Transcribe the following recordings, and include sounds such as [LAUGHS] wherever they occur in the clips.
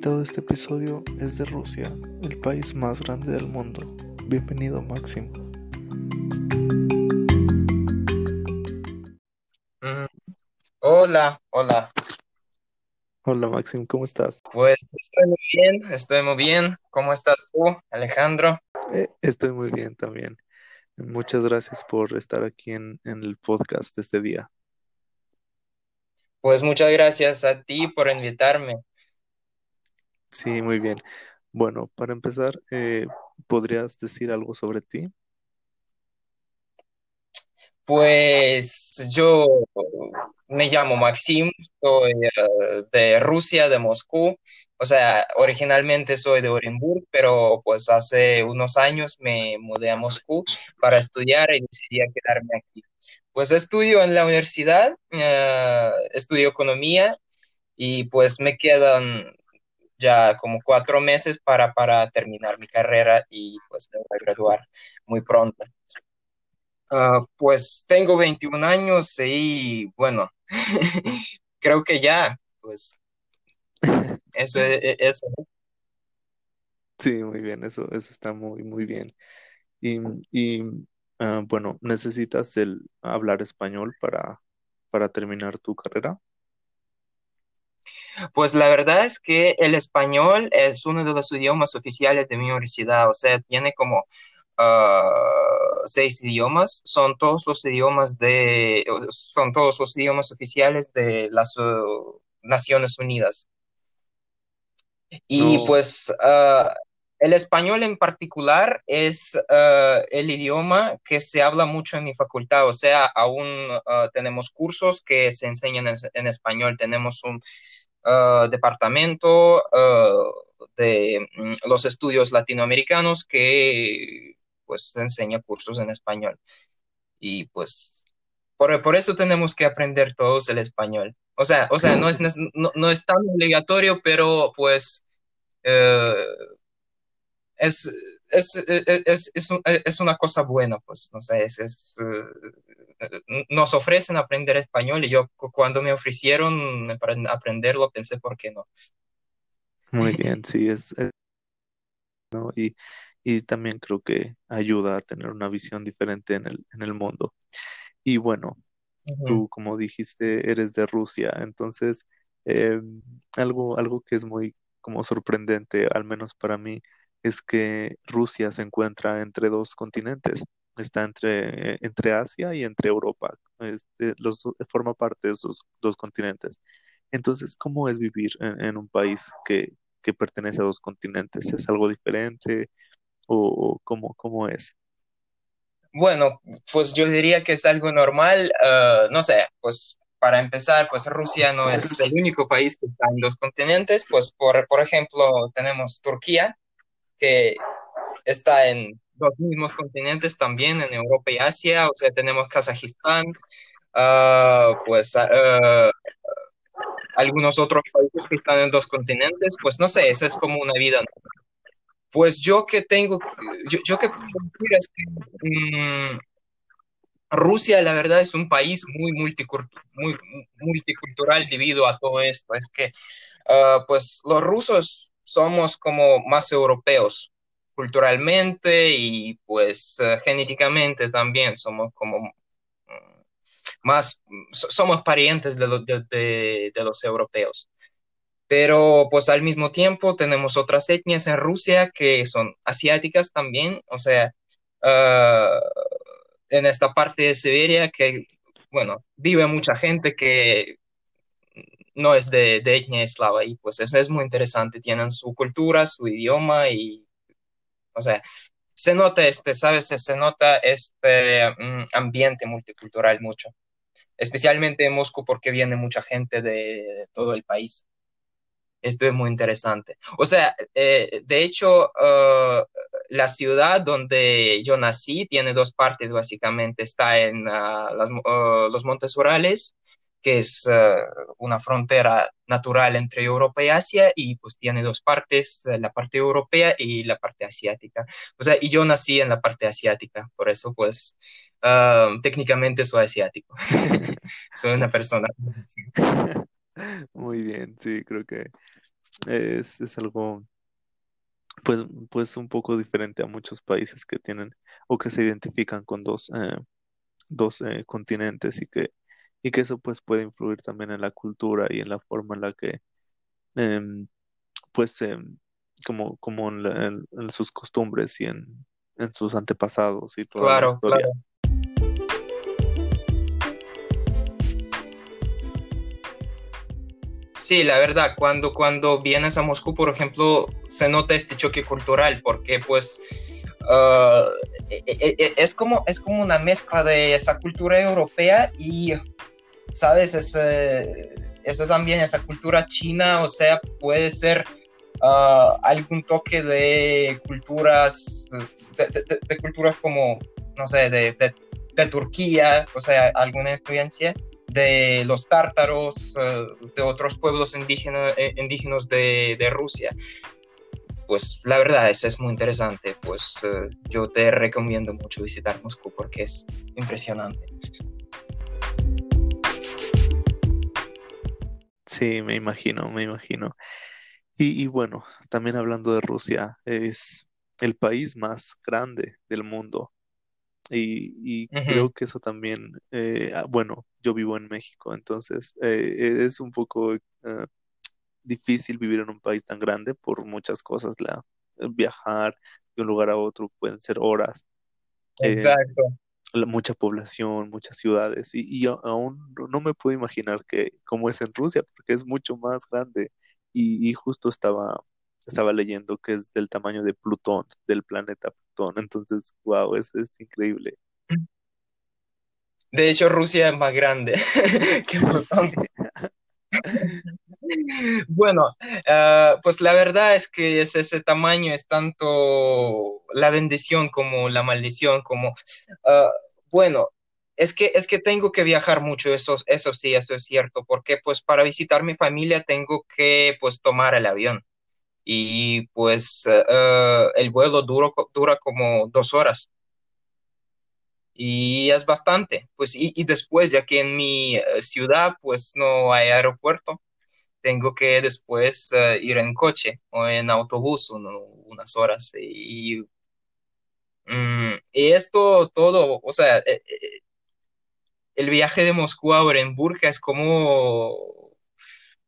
invitado de este episodio es de Rusia, el país más grande del mundo. Bienvenido, Máximo. Mm, Hola, hola. Hola, Máximo, ¿cómo estás? Pues estoy muy bien, estoy muy bien. ¿Cómo estás tú, Alejandro? Eh, estoy muy bien también. Muchas gracias por estar aquí en, en el podcast este día. Pues muchas gracias a ti por invitarme. Sí, muy bien. Bueno, para empezar, eh, ¿podrías decir algo sobre ti? Pues yo me llamo Maxim, soy eh, de Rusia, de Moscú. O sea, originalmente soy de Orenburg, pero pues hace unos años me mudé a Moscú para estudiar y decidí quedarme aquí. Pues estudio en la universidad, eh, estudio economía y pues me quedan ya como cuatro meses para, para terminar mi carrera y pues me voy a graduar muy pronto. Ah, pues tengo 21 años y bueno, [LAUGHS] creo que ya, pues eso es e, eso. Sí, muy bien, eso, eso está muy, muy bien. Y, y ah, bueno, ¿necesitas el hablar español para, para terminar tu carrera? Pues la verdad es que el español es uno de los idiomas oficiales de mi universidad, o sea, tiene como ah, seis idiomas, son todos los idiomas de, son todos los idiomas oficiales de las uh, Naciones Unidas. Y No, pues ah, el español en particular es ah, el idioma que se habla mucho en mi facultad, o sea, aún tenemos cursos que se enseñan en, en español, tenemos un ah, departamento ah, de mm, los estudios latinoamericanos que pues enseña cursos en español. Y pues por, por eso tenemos que aprender todos el español. O sea, o sea, no es, no, no es tan obligatorio, pero pues eh, es, es, es, es, es un- es una cosa buena, pues, no sé, es, eh, nos ofrecen aprender español y yo cu- cuando me ofrecieron apren- aprenderlo pensé, ¿por qué no? muy bien, sí, es, es- ¿no? Y, y también creo que ayuda a tener una visión diferente en el, en el mundo. Y bueno, tú, como dijiste, eres de Rusia, entonces eh, algo, algo que es muy como sorprendente, al menos para mí, es que Rusia se encuentra entre dos continentes. Está entre, entre Asia y entre Europa. Este, los, forma parte de esos dos continentes. Entonces, ¿cómo es vivir en, en un país que, que pertenece a dos continentes? ¿Es algo diferente o, o cómo, cómo es? Bueno, pues yo diría que es algo normal, eh, no sé, pues para empezar, pues Rusia no es el único país que está en los continentes, pues por, por ejemplo tenemos Turquía, que está en los mismos continentes también, en Europa y Asia, o sea, tenemos Kazajistán, ah, pues ah, algunos otros países que están en dos continentes, pues no sé, esa es como una vida. Pues yo que tengo, yo, yo que puedo decir es que mm, Rusia, la verdad, es un país muy, multicul- muy multicultural debido a todo esto. Es que, ah, pues, los rusos somos como más europeos culturalmente y, pues, eh, genéticamente también somos como mm, más, so- somos parientes de, lo- de, de- de los europeos. Pero, pues, al mismo tiempo tenemos otras etnias en Rusia que son asiáticas también. O sea, ah, en esta parte de Siberia que, bueno, vive mucha gente que no es de, de etnia eslava y pues eso es muy interesante. Tienen su cultura, su idioma y, o sea, se nota este, ¿sabes? Se, nota este mm, ambiente multicultural mucho, especialmente en Moscú porque viene mucha gente de, todo el país. Esto es muy interesante. O sea, eh, de hecho, uh, la ciudad donde yo nací tiene dos partes básicamente. Está en uh, uh, los Montes Urales, que es una frontera natural entre Europa y Asia, y pues tiene dos partes, la parte europea y la parte asiática. O sea, y yo nací en la parte asiática, por eso pues técnicamente soy asiático. [LAUGHS] soy una persona. [LAUGHS] Muy bien, sí, creo que es, es algo pues, pues un poco diferente a muchos países que tienen o que se identifican con dos, eh, dos eh, continentes y que, y que eso pues puede influir también en la cultura y en la forma en la que em, pues em, como, como en, en sus costumbres y en, en sus antepasados y toda la Claro, claro. Sí, la verdad, cuando, cuando vienes a Moscú, por ejemplo, se nota este choque cultural, porque pues ah, e- e- e- es, como, es como una mezcla de esa cultura europea y, ¿sabes? Ese, ese también, esa cultura china, o sea, puede ser ah, algún toque de culturas, de, culturas como, no sé, de, Turquía, o sea, alguna influencia de los tártaros, eh, de otros pueblos indígenas, eh, indígenas de, de Rusia. Pues la verdad, eso es muy interesante. Pues eh, yo te recomiendo mucho visitar Moscú porque es impresionante. Sí, me imagino, me imagino. Y, y bueno, también hablando de Rusia, es el país más grande del mundo. Y, y Ujú, creo que eso también, eh, ah, bueno, yo vivo en México, entonces eh, es un poco eh, difícil vivir en un país tan grande por muchas cosas. La, viajar de un lugar a otro pueden ser horas, eh, Exacto. Mucha población, muchas ciudades, y, y aún no, me puedo imaginar que cómo es en Rusia, porque es mucho más grande. Y, y justo estaba, estaba leyendo que es del tamaño de Plutón, del planeta Plutón. Entonces, wow, es, es increíble. De hecho, Rusia es más grande [LAUGHS] que [LAUGHS] Plutón. [LAUGHS] [LAUGHS] Bueno, ah, pues la verdad es que es ese tamaño, es tanto la bendición como la maldición, como, ah, bueno, es que, es que tengo que viajar mucho, eso, eso sí, eso es cierto, porque pues para visitar mi familia tengo que pues tomar el avión. Y pues ah, el vuelo duro, dura como dos horas. Y es bastante, pues y, y después, ya que en mi eh, ciudad pues no hay aeropuerto tengo que después eh, ir en coche o en autobús unas horas. Y, mm, y esto todo, o sea, eh, eh, el viaje de Moscú a Orenburg es como,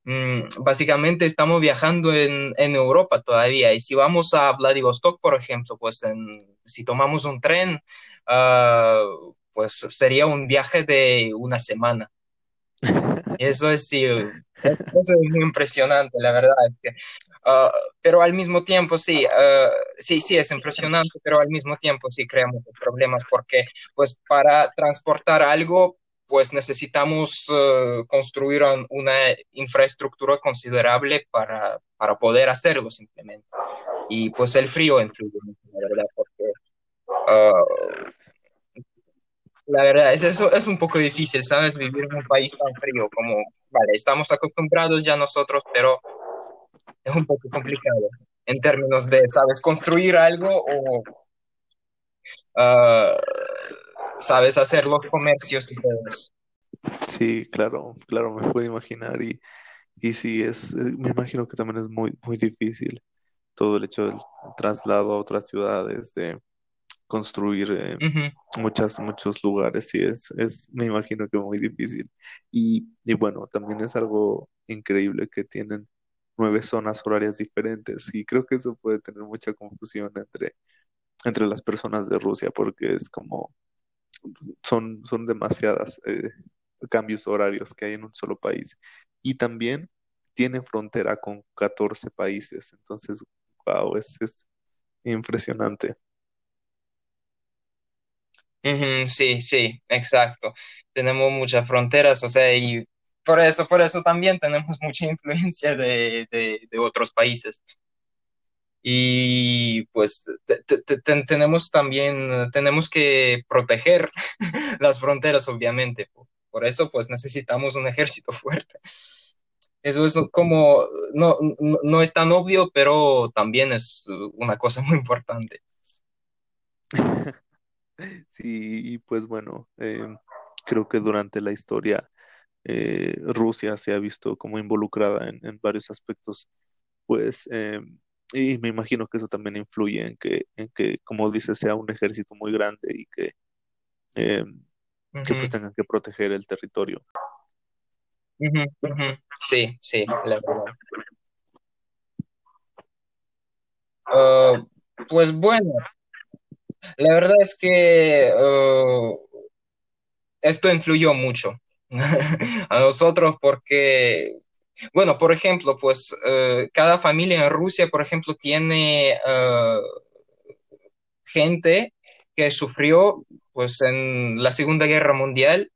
mm, básicamente estamos viajando en, Europa todavía. Y si vamos a Vladivostok, por ejemplo, pues si tomamos un tren, ah, pues sería un viaje de una semana. Eso es sí, eso es impresionante, la verdad. ah, pero al mismo tiempo, sí, ah, sí, sí, es impresionante, pero al mismo tiempo sí crea muchos problemas porque, pues, para transportar algo, pues necesitamos eh, construir un- una infraestructura considerable para, para poder hacerlo simplemente. Y pues el frío influye mucho, la verdad, porque ah, la verdad, es, eso es un poco difícil, ¿sabes? Vivir en un país tan frío como, vale, estamos acostumbrados ya nosotros, pero es un poco complicado en términos de, ¿sabes? Construir algo o, ah, ¿sabes? Hacer los comercios y todo eso. Sí, claro, claro, me puedo imaginar. Y, y sí, es, eh, me imagino que también es muy, muy difícil todo el hecho del traslado a otras ciudades, de construir eh, muchas, muchos lugares, sí, es, es, me imagino que muy difícil. Y, y bueno, también es algo increíble que tienen nueve zonas horarias diferentes y creo que eso puede tener mucha confusión entre, entre las personas de Rusia porque es como, son, son demasiadas eh, cambios horarios que hay en un solo país. Y también tiene frontera con 14 países, entonces, wow, es, es impresionante. Sí, sí, exacto. Tenemos muchas fronteras, o sea, y por eso, por eso también tenemos [LAUGHS] mucha influencia de, de, otros países. Y pues te- te- te- te- tenemos también, tenemos que proteger [LAUGHS] las fronteras, obviamente. Por, eso, pues necesitamos un ejército [LAUGHS] fuerte. Eso es como, no, no es tan obvio, pero también es una cosa muy importante. Sí, y pues bueno, em, creo que durante la historia eh, Rusia se ha visto como involucrada en, en varios aspectos pues, em, y me imagino que eso también influye en que, en que, como dices, sea un ejército muy grande y que, em, que pues tengan que proteger el territorio. Sí, sí, la verdad. Ah, pues bueno, la verdad es que ah, esto influyó mucho [LAUGHS] a nosotros porque, bueno, por ejemplo, pues eh, cada familia en Rusia, por ejemplo, tiene ah, gente que sufrió pues en la Segunda Guerra Mundial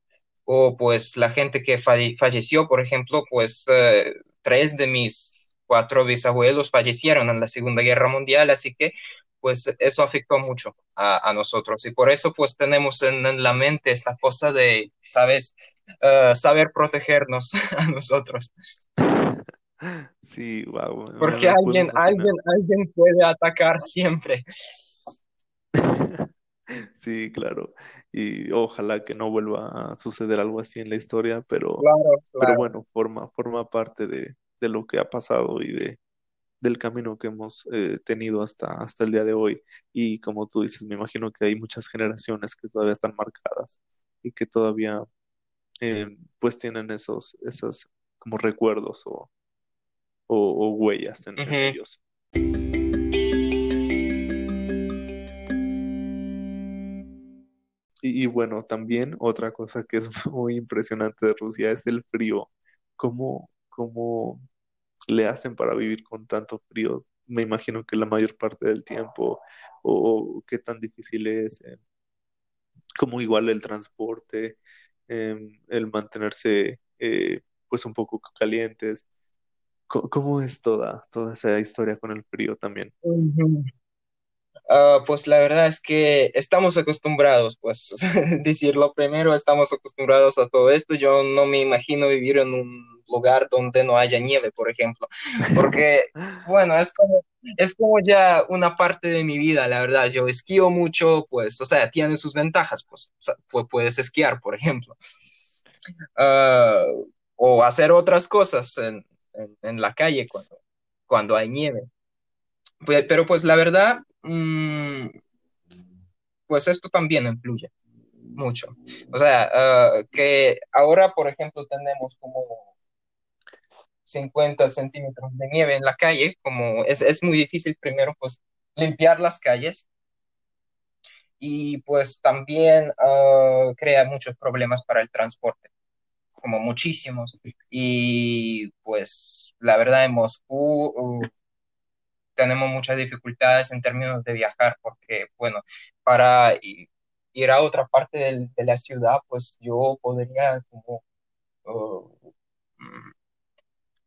o pues la gente que falle- falleció, por ejemplo, pues eh, tres de mis cuatro bisabuelos fallecieron en la Segunda Guerra Mundial, así que pues eso afectó mucho a, a nosotros. Y por eso pues tenemos en, en la mente esta cosa de, sabes, Eh, saber protegernos [LAUGHS] a nosotros, Sí, wow, porque alguien, alguien, alguien puede atacar siempre. [LAUGHS] Sí, claro. Y ojalá que no vuelva a suceder algo así en la historia, pero, Claro, pero bueno, forma, forma parte de, de lo que ha pasado y de, del camino que hemos eh, tenido hasta, hasta el día de hoy. Y como tú dices, me imagino que hay muchas generaciones que todavía están marcadas y que todavía eh, pues tienen esos, esos como recuerdos o, o, o huellas en, ellos. Y, y bueno, también otra cosa que es [LAUGHS] muy impresionante de Rusia es el frío. ¿Cómo, cómo le hacen para vivir con tanto frío? Me imagino que la mayor parte del tiempo, o, qué tan difícil es, eh, como igual el transporte, em, el mantenerse eh, pues un poco calientes. Co- ¿Cómo, es toda, toda esa historia con el frío también? Ah, pues la verdad es que estamos acostumbrados, pues [LAUGHS] decirlo primero, estamos acostumbrados a todo esto. Yo no me imagino vivir en un lugar donde no haya nieve, por ejemplo, porque, [LAUGHS] bueno, es como, es como ya una parte de mi vida, la verdad. Yo esquío mucho, pues, o sea, tiene sus ventajas, pues, o sea, pu- puedes esquiar, por ejemplo, Ah, o hacer otras cosas en, en, en la calle cuando, cuando hay nieve. Pe- Pero pues la verdad, pues esto también influye mucho. O sea, ah, que ahora, por ejemplo, tenemos como 50 centímetros de nieve en la calle, como es, es muy difícil primero, pues, limpiar las calles y pues también ah, crea muchos problemas para el transporte, como muchísimos. Y pues la verdad en Moscú uh, tenemos muchas dificultades en términos de viajar, porque bueno, para ir a otra parte del- de la ciudad, pues yo podría como mm,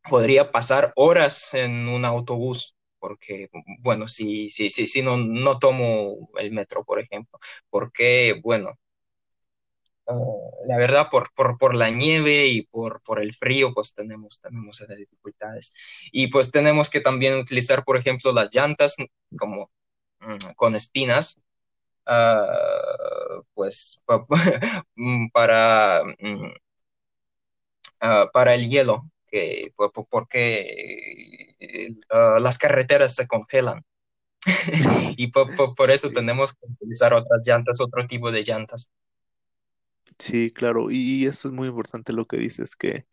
podría pasar horas en un autobús, porque, bueno, si, si, si, si no, no tomo el metro, por ejemplo, porque, bueno, uh, la verdad, por, por, por la nieve y por, por el frío, pues tenemos, tenemos esas dificultades. Y pues tenemos que también utilizar, por ejemplo, las llantas como mm, con espinas, uh, pues pa- [LAUGHS] mm, para, mm, ah, para el hielo, que, po- po- porque eh, ah, las carreteras se congelan [LAUGHS] y po- po- por eso tenemos que utilizar otras llantas, otro tipo de llantas. Sí, claro, y, y eso es muy importante lo que dices, que,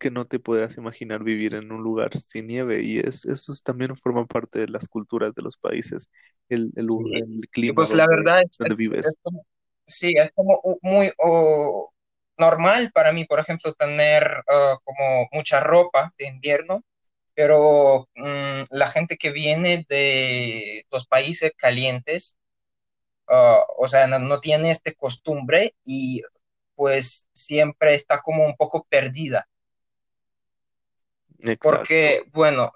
que no te puedas imaginar vivir en un lugar sin nieve, y es, eso es- también forma parte de las culturas de los países, el, el, Sí. Y clima pues la donde, verdad es, donde es- es vives. como- sí, es como muy normal para mí, por ejemplo, tener ah, como mucha ropa de invierno, pero mm, la gente que viene de los países calientes, ah, o sea, no, no tiene este costumbre y pues siempre está como un poco perdida, Exacto. porque, bueno,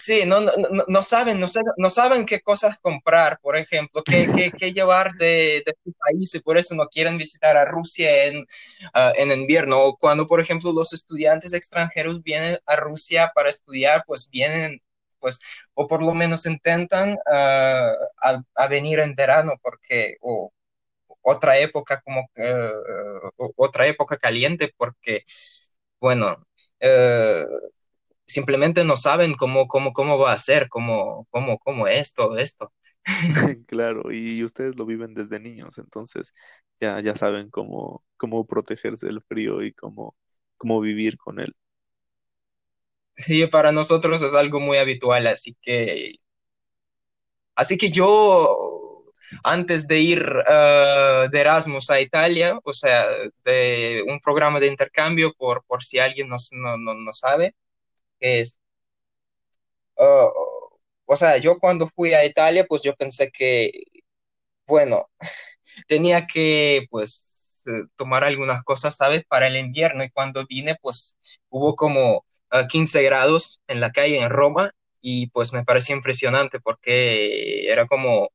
sí, no, no, no, no saben, no saben, no saben qué cosas comprar, por ejemplo, qué, qué, [LAUGHS] qué llevar de, de su país y por eso no quieren visitar a Rusia en, ah, en invierno. O cuando, por ejemplo, los estudiantes extranjeros vienen a Rusia para estudiar, pues vienen, pues, o por lo menos intentan ah, a, venir en verano, porque, o otra época como eh, otra época caliente porque bueno eh, simplemente no saben cómo, cómo, cómo va a ser, cómo, cómo, cómo es todo esto. [LAUGHS] Claro, y ustedes lo viven desde niños, entonces ya, ya saben cómo, cómo protegerse del frío y cómo, cómo vivir con él. Sí, para nosotros es algo muy habitual, así que, así que yo, antes de ir uh, de Erasmus a Italia, o sea, de un programa de intercambio, por, por si alguien no, no, no, no sabe, es, uh, o sea, yo cuando fui a Italia, pues yo pensé que, bueno, [LAUGHS] tenía que, pues, eh, tomar algunas cosas, ¿sabes? Para el invierno y cuando vine, pues, hubo como a 15 grados en la calle en Roma y pues me pareció impresionante porque era como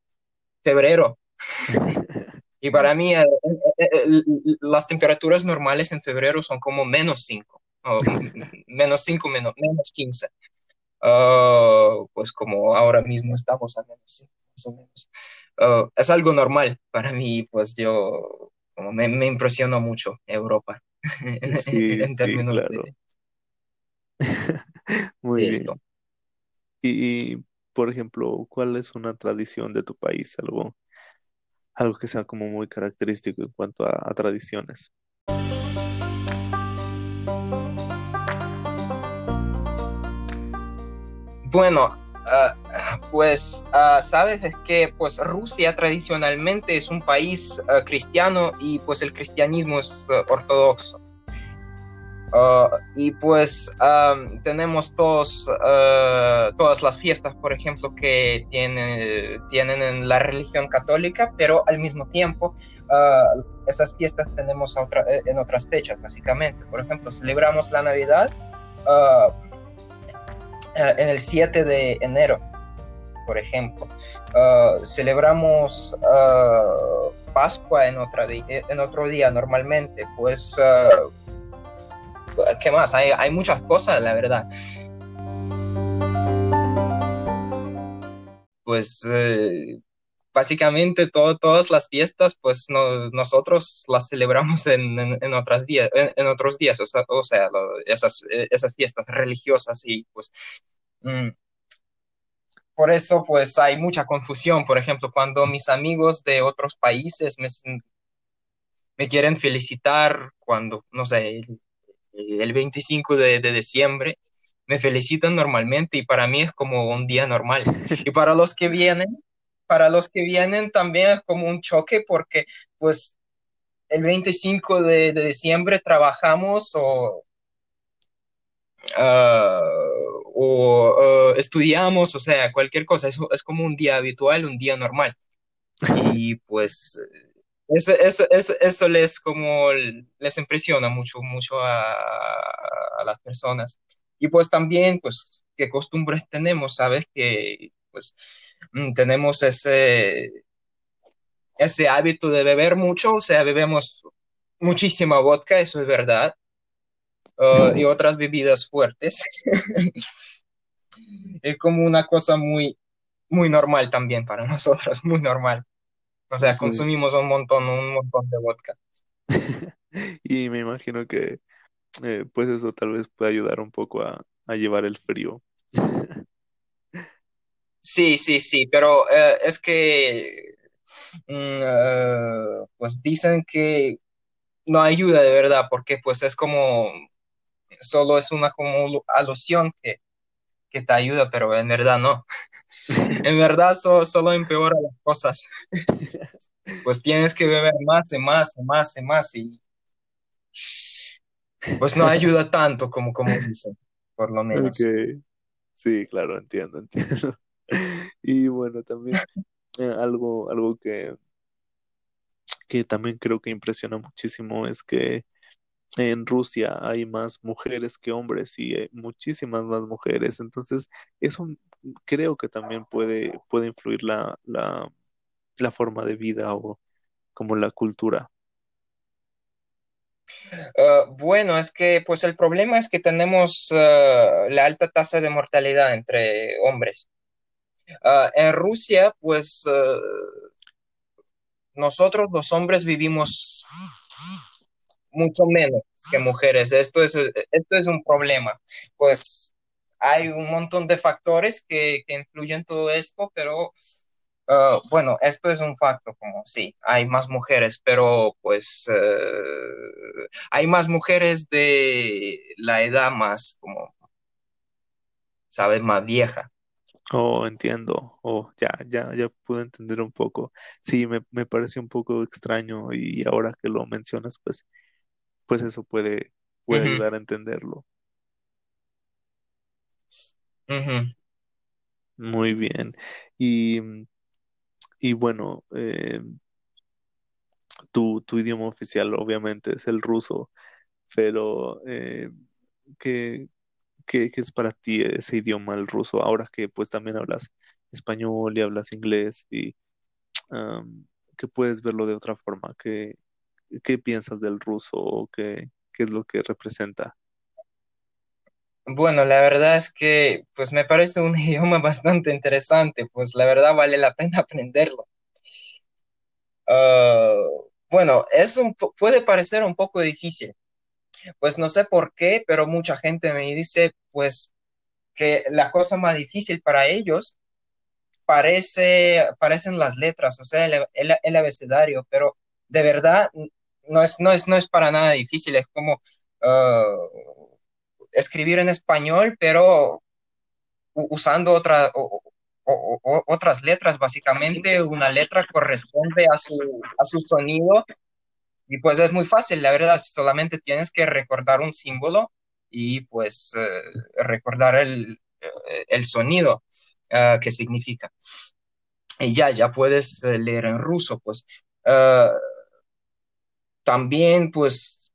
febrero. [LAUGHS] Y para mí eh, eh, eh, las temperaturas normales en febrero son como menos 5, [LAUGHS] menos 5, menos, menos 15. Uh, pues como ahora mismo estamos a menos 5, más o menos. Uh, es algo normal para mí, pues yo como me, me impresionó mucho Europa [LAUGHS] Sí, en sí, términos claro. de, [LAUGHS] Muy de bien. Y, por ejemplo, ¿cuál es una tradición de tu país? Algo, algo que sea como muy característico en cuanto a, a tradiciones. Bueno, uh, pues uh, sabes es que pues Rusia tradicionalmente es un país uh, cristiano y pues el cristianismo es ortodoxo. Y pues tenemos todos, todas las fiestas, por ejemplo, que tiene, tienen en la religión católica, pero al mismo tiempo esas fiestas tenemos otra, en otras fechas, básicamente. Por ejemplo, celebramos la Navidad en el 7 de enero, por ejemplo. Celebramos Pascua en, en, otro día normalmente. Pues, ¿qué más? Hay, muchas cosas, la verdad. Pues básicamente todo, todas las fiestas, pues no, nosotros las celebramos en, en, otros días, o sea, esas, fiestas religiosas y pues mm, por eso pues hay mucha confusión. Por ejemplo, cuando mis amigos de otros países me, quieren felicitar cuando, no sé, el 25 de, de diciembre, me felicitan normalmente y para mí es como un día normal. Y para los que vienen, para los que vienen también es como un choque porque pues el 25 de, de diciembre trabajamos o, uh, o uh, estudiamos, o sea, cualquier cosa, es, es, como un día habitual, un día normal. Y pues eso, eso, eso, eso les como les impresiona mucho, mucho a, a las personas. Y pues también, pues, qué costumbres tenemos, ¿sabes? Que pues tenemos ese, ese hábito de beber mucho, o sea, bebemos muchísima vodka, eso es verdad, uh, y otras bebidas fuertes. [LAUGHS] es como una cosa muy, muy normal también para [LAUGHS] nosotros, muy normal. O sea, consumimos un montón, un montón de vodka. [LAUGHS] y me imagino que eh, pues eso tal vez puede ayudar un poco a, a llevar el frío. Sí, sí, sí, pero uh, es que uh, pues dicen que no ayuda de verdad, porque pues es como, solo es una como alusión que, que te ayuda, pero en verdad no. [LAUGHS] en verdad so, solo empeora las cosas. [LAUGHS] pues tienes que beber más y más y más y más y pues no ayuda tanto como, como dicen, por lo menos. Okay. Sí, claro, entiendo, entiendo. [LAUGHS] Y bueno, también eh, algo, algo que, que también creo que impresiona muchísimo es que en Rusia hay más mujeres que hombres y hay muchísimas más mujeres. Entonces, eso creo que también puede, puede influir la, la, forma de vida o como la cultura. Uh, bueno, es que pues el problema es que tenemos uh, la alta tasa de mortalidad entre hombres. Uh, en Rusia, pues nosotros los hombres vivimos mucho menos que mujeres. Esto es, esto es un problema. Pues hay un montón de factores que, que influyen en todo esto, pero uh, bueno, esto es un facto, como sí, hay más mujeres, pero pues uh, hay más mujeres de la edad más, como, ¿sabes? Más vieja. Oh, entiendo. Oh, ya, ya, ya pude entender un poco. Sí, me, me parece un poco extraño y ahora que lo mencionas, pues, pues eso puede, puede Ujú, ayudar a entenderlo. ujú. Muy bien. Y, y bueno, eh, tu, tu idioma oficial obviamente es el ruso, pero eh, ¿qué, qué, qué es para ti ese idioma, el ruso? Ahora que pues también hablas español y hablas inglés y am, que puedes verlo de otra forma, ¿qué, piensas del ruso o qué, qué es lo que representa? Bueno, la verdad es que pues me parece un [LAUGHS] idioma bastante interesante, pues la verdad vale la pena aprenderlo. Ah, bueno, es un, puede parecer un poco difícil, pues no sé por qué, pero mucha gente me dice pues que la cosa más difícil para ellos parece, parecen las letras, o sea, el- el abecedario, pero de verdad no es, no es, no es para nada difícil, es como ah, escribir en español, pero usando otra, o- o- o- otras letras, básicamente una letra corresponde a su, a su sonido y pues es muy fácil, la verdad, solamente tienes que recordar un símbolo y pues eh, recordar el, eh, el sonido ah, que significa. Y ya, ya puedes eh, leer en ruso, pues Ah, también pues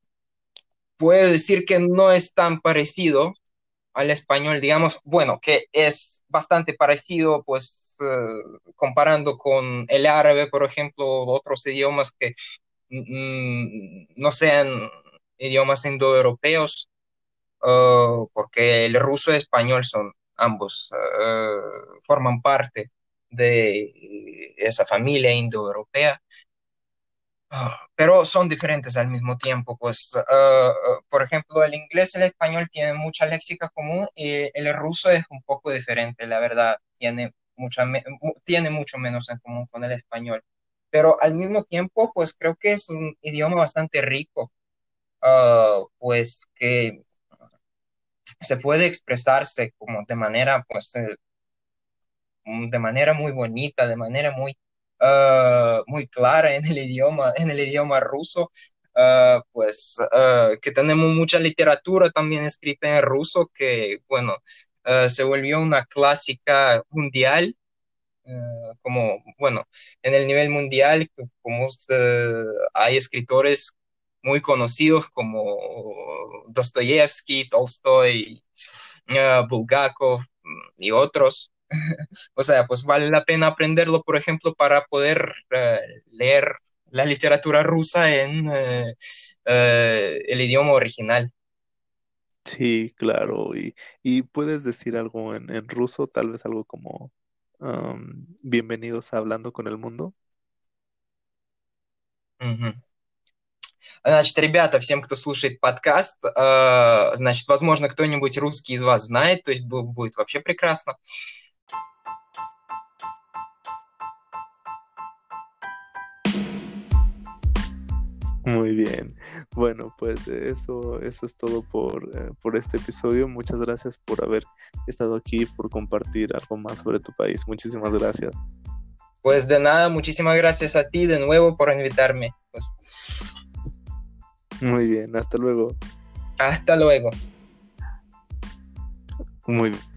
puedo decir que no es tan parecido al español, digamos, bueno, que es bastante parecido, pues, eh, comparando con el árabe, por ejemplo, otros idiomas que no sean idiomas indoeuropeos, eh, porque el ruso y el español son ambos, eh, forman parte de esa familia indoeuropea. Ah, pero son diferentes al mismo tiempo, pues, ah, por ejemplo, el inglés y el español tienen mucha léxica común y el ruso es un poco diferente, la verdad, tiene mucha, tiene mucho menos en común con el español, pero al mismo tiempo, pues creo que es un idioma bastante rico, ah, pues que se puede expresarse como de manera, pues, eh, de manera muy bonita, de manera muy, ah, muy clara en el idioma, en el idioma ruso, ah, pues ah, que tenemos mucha literatura también escrita en ruso que, bueno, se volvió una clásica mundial, como, bueno, en el nivel mundial, como hay escritores muy conocidos como Dostoyevsky, Tolstoy, Bulgakov mm, y otros. [LAUGHS] O sea, pues vale la pena aprenderlo, por ejemplo, para poder eh, leer la literatura rusa en eh, eh, el idioma original. Sí, claro. Y, y puedes decir algo en, en ruso, tal vez algo como am, bienvenidos a Hablando con el Mundo. Мгм. Значит, ребята, всем, кто слушает подкаст, э, значит, возможно, кто-нибудь русский из вас знает, то есть бу- будет вообще прекрасно. Muy bien. Bueno, pues eso, eso es todo por, eh, por este episodio. Muchas gracias por haber estado aquí, por compartir algo más sobre tu país. Muchísimas gracias. Pues de nada, muchísimas gracias a ti de nuevo por invitarme. Pues Muy bien, hasta luego. hasta luego. Muy bien.